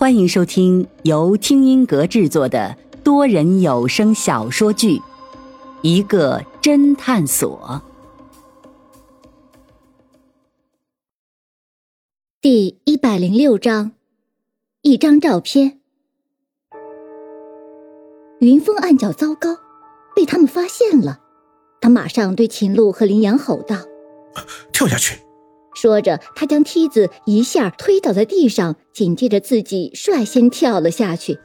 欢迎收听由听音阁制作的多人有声小说剧《一个侦探所》第一百零六章，一张照片。云峰暗叫糟糕，被他们发现了。他马上对秦璐和林阳吼道：“跳下去！”说着，他将梯子一下推倒在地上，紧接着自己率先跳了下去。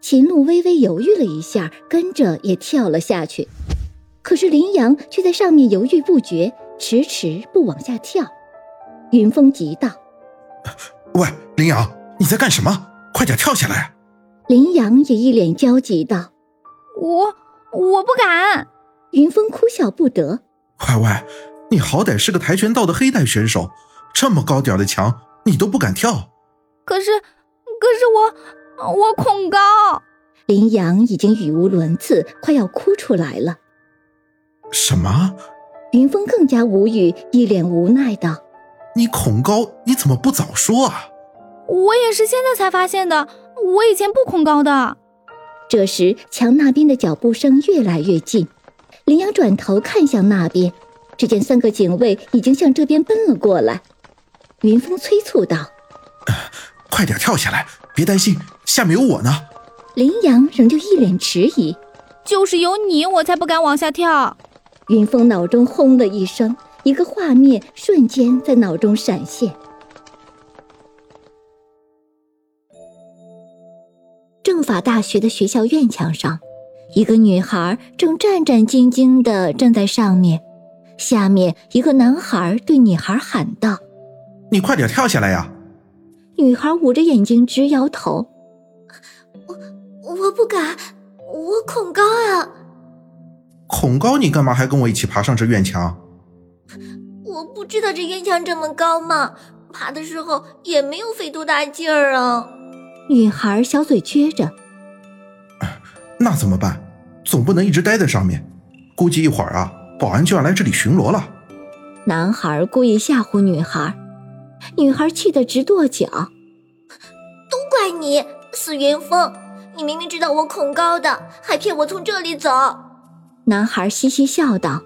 秦璐微微犹豫了一下，跟着也跳了下去。可是林阳却在上面犹豫不决，迟迟不往下跳。云峰急道：“喂，林阳，你在干什么？快点跳下来！”林阳也一脸焦急道：“我我不敢。”云峰哭笑不得：“喂喂！”你好歹是个跆拳道的黑带选手，这么高点的墙你都不敢跳。可是，可是我我恐高。林阳已经语无伦次，快要哭出来了。什么？云峰更加无语，一脸无奈道：“你恐高，你怎么不早说啊？”我也是现在才发现的，我以前不恐高的。这时，墙那边的脚步声越来越近，林阳转头看向那边。只见三个警卫已经向这边奔了过来，云峰催促道：“快点跳下来，别担心，下面有我呢。”林阳仍旧一脸迟疑：“就是有你，我才不敢往下跳。”云峰脑中轰的一声，一个画面瞬间在脑中闪现：政法大学的学校院墙上，一个女孩正战战兢兢的站在上面。下面一个男孩对女孩喊道：“你快点跳下来呀！”女孩捂着眼睛直摇头：“我我不敢，我恐高啊！”“恐高？你干嘛还跟我一起爬上这院墙？”“我不知道这院墙这么高嘛，爬的时候也没有费多大劲儿啊。”女孩小嘴撅着：“那怎么办？总不能一直待在上面，估计一会儿啊。”保安就要来这里巡逻了。男孩故意吓唬女孩，女孩气得直跺脚。都怪你，死云峰！你明明知道我恐高的，还骗我从这里走。男孩嘻嘻笑道：“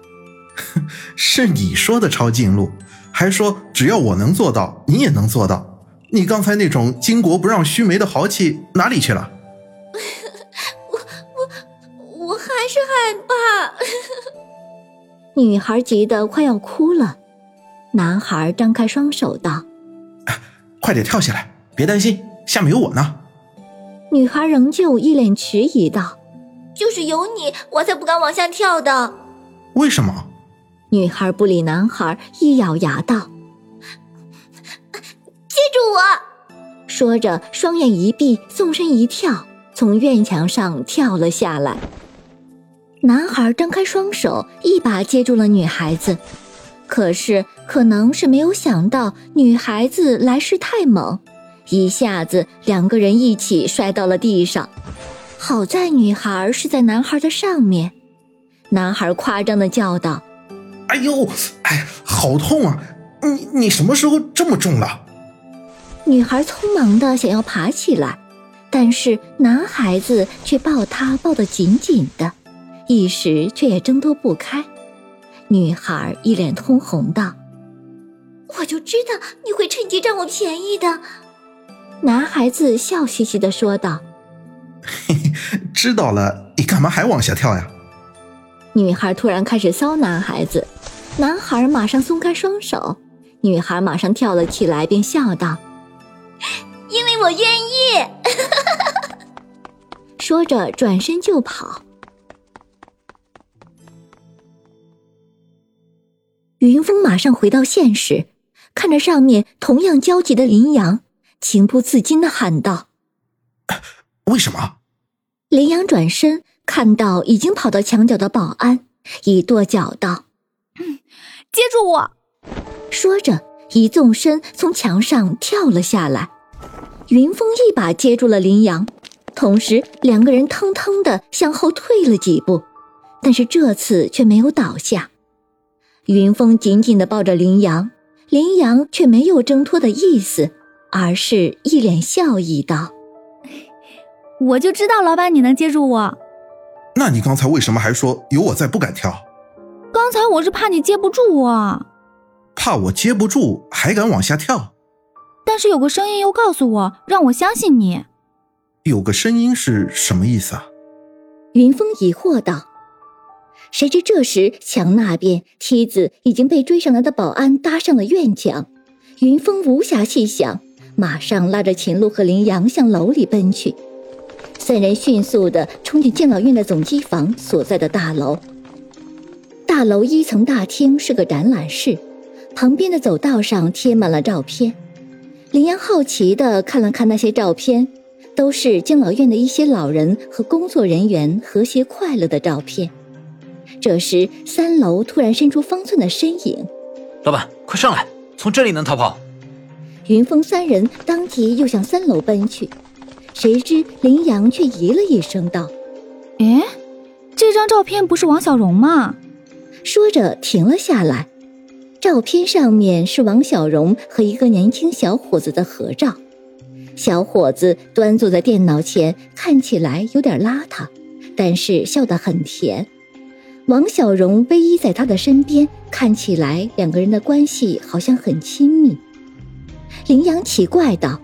是你说的抄近路，还说只要我能做到，你也能做到。你刚才那种巾帼不让须眉的豪气哪里去了？” 我我我还是害怕。女孩急得快要哭了，男孩张开双手道：“快点跳下来，别担心，下面有我呢。”女孩仍旧一脸迟疑道：“就是有你，我才不敢往下跳的。”为什么？女孩不理男孩，一咬牙道：“接住我！”说着，双眼一闭，纵身一跳，从院墙上跳了下来。男孩张开双手，一把接住了女孩子，可是可能是没有想到女孩子来势太猛，一下子两个人一起摔到了地上。好在女孩是在男孩的上面，男孩夸张的叫道：“哎呦，哎，好痛啊！你你什么时候这么重了？”女孩匆忙的想要爬起来，但是男孩子却抱她抱得紧紧的。一时却也挣脱不开，女孩一脸通红道：“我就知道你会趁机占我便宜的。”男孩子笑嘻嘻的说道：“嘿嘿，知道了，你干嘛还往下跳呀？”女孩突然开始骚男孩子，男孩马上松开双手，女孩马上跳了起来，并笑道：“因为我愿意。”说着转身就跑。云峰马上回到现实，看着上面同样焦急的林阳，情不自禁的喊道：“为什么？”林阳转身看到已经跑到墙角的保安，一跺脚道：“接住我！”说着一纵身从墙上跳了下来。云峰一把接住了林阳，同时两个人腾腾的向后退了几步，但是这次却没有倒下。云峰紧紧地抱着林阳，林阳却没有挣脱的意思，而是一脸笑意道：“ 我就知道老板你能接住我。那你刚才为什么还说有我在不敢跳？刚才我是怕你接不住我，怕我接不住还敢往下跳？但是有个声音又告诉我，让我相信你。有个声音是什么意思啊？”云峰疑惑道。谁知这时墙那边梯子已经被追上来的保安搭上了院墙，云峰无暇细想，马上拉着秦璐和林阳向楼里奔去。三人迅速地冲进敬老院的总机房所在的大楼。大楼一层大厅是个展览室，旁边的走道上贴满了照片。林阳好奇地看了看那些照片，都是敬老院的一些老人和工作人员和谐快乐的照片。这时，三楼突然伸出方寸的身影。老板，快上来，从这里能逃跑。云峰三人当即又向三楼奔去，谁知林阳却咦了一声道：“哎，这张照片不是王小荣吗？”说着停了下来。照片上面是王小荣和一个年轻小伙子的合照。小伙子端坐在电脑前，看起来有点邋遢，但是笑得很甜。王小荣偎依在他的身边，看起来两个人的关系好像很亲密。林阳奇怪道：“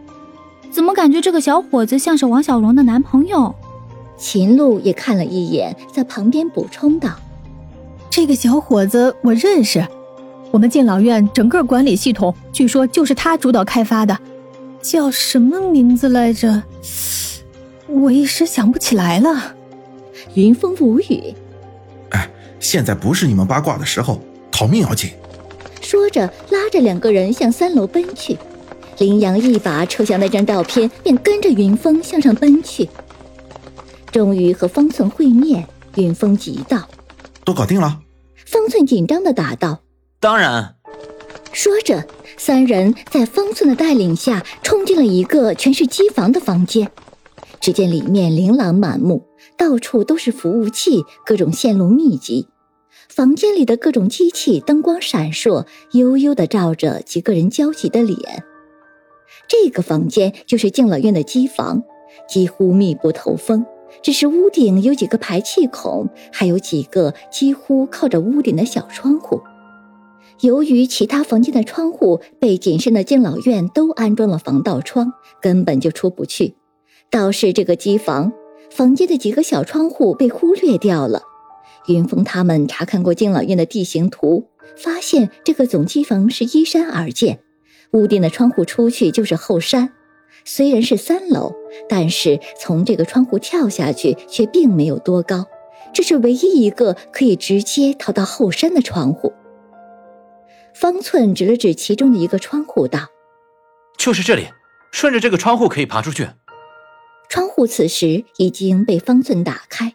怎么感觉这个小伙子像是王小荣的男朋友？”秦璐也看了一眼，在旁边补充道：“这个小伙子我认识，我们敬老院整个管理系统据说就是他主导开发的，叫什么名字来着？我一时想不起来了。”云峰无语。现在不是你们八卦的时候，逃命要紧。说着，拉着两个人向三楼奔去。林阳一把抽下那张照片，便跟着云峰向上奔去。终于和方寸会面，云峰急道：“都搞定了。”方寸紧张的答道：“当然。”说着，三人在方寸的带领下冲进了一个全是机房的房间。只见里面琳琅满目，到处都是服务器，各种线路密集。房间里的各种机器灯光闪烁，悠悠地照着几个人焦急的脸。这个房间就是敬老院的机房，几乎密不透风，只是屋顶有几个排气孔，还有几个几乎靠着屋顶的小窗户。由于其他房间的窗户被谨慎的敬老院都安装了防盗窗，根本就出不去。倒是这个机房房间的几个小窗户被忽略掉了。云峰他们查看过敬老院的地形图，发现这个总机房是依山而建，屋顶的窗户出去就是后山。虽然是三楼，但是从这个窗户跳下去却并没有多高，这是唯一一个可以直接逃到后山的窗户。方寸指了指其中的一个窗户，道：“就是这里，顺着这个窗户可以爬出去。”窗户此时已经被方寸打开。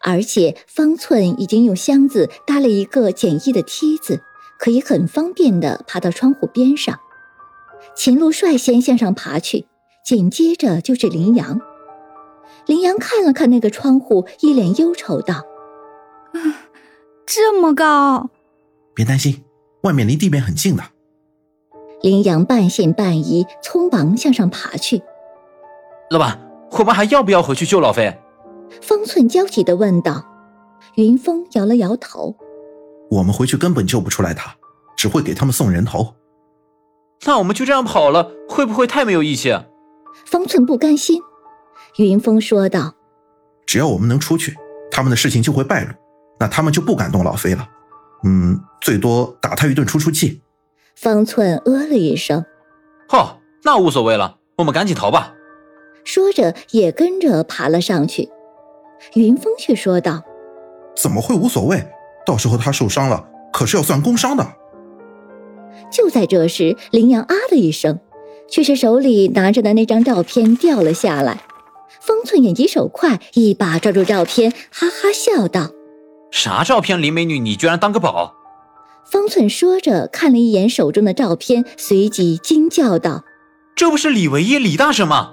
而且方寸已经用箱子搭了一个简易的梯子，可以很方便地爬到窗户边上。秦璐率先向上爬去，紧接着就是林阳。林阳看了看那个窗户，一脸忧愁道：“这么高！”别担心，外面离地面很近的。林阳半信半疑，匆忙向上爬去。老板，我们还要不要回去救老飞？方寸焦急地问道：“云峰摇了摇头，我们回去根本救不出来他，只会给他们送人头。那我们就这样跑了，会不会太没有义气？”方寸不甘心。云峰说道：“只要我们能出去，他们的事情就会败露，那他们就不敢动老飞了。嗯，最多打他一顿出出气。”方寸呃了一声：“好，那无所谓了，我们赶紧逃吧。”说着也跟着爬了上去。云峰却说道：“怎么会无所谓？到时候他受伤了，可是要算工伤的。”就在这时，林阳啊了一声，却是手里拿着的那张照片掉了下来。方寸眼疾手快，一把抓住照片，哈哈笑道：“啥照片？林美女，你居然当个宝？”方寸说着，看了一眼手中的照片，随即惊叫道：“这不是李唯一李大婶吗？”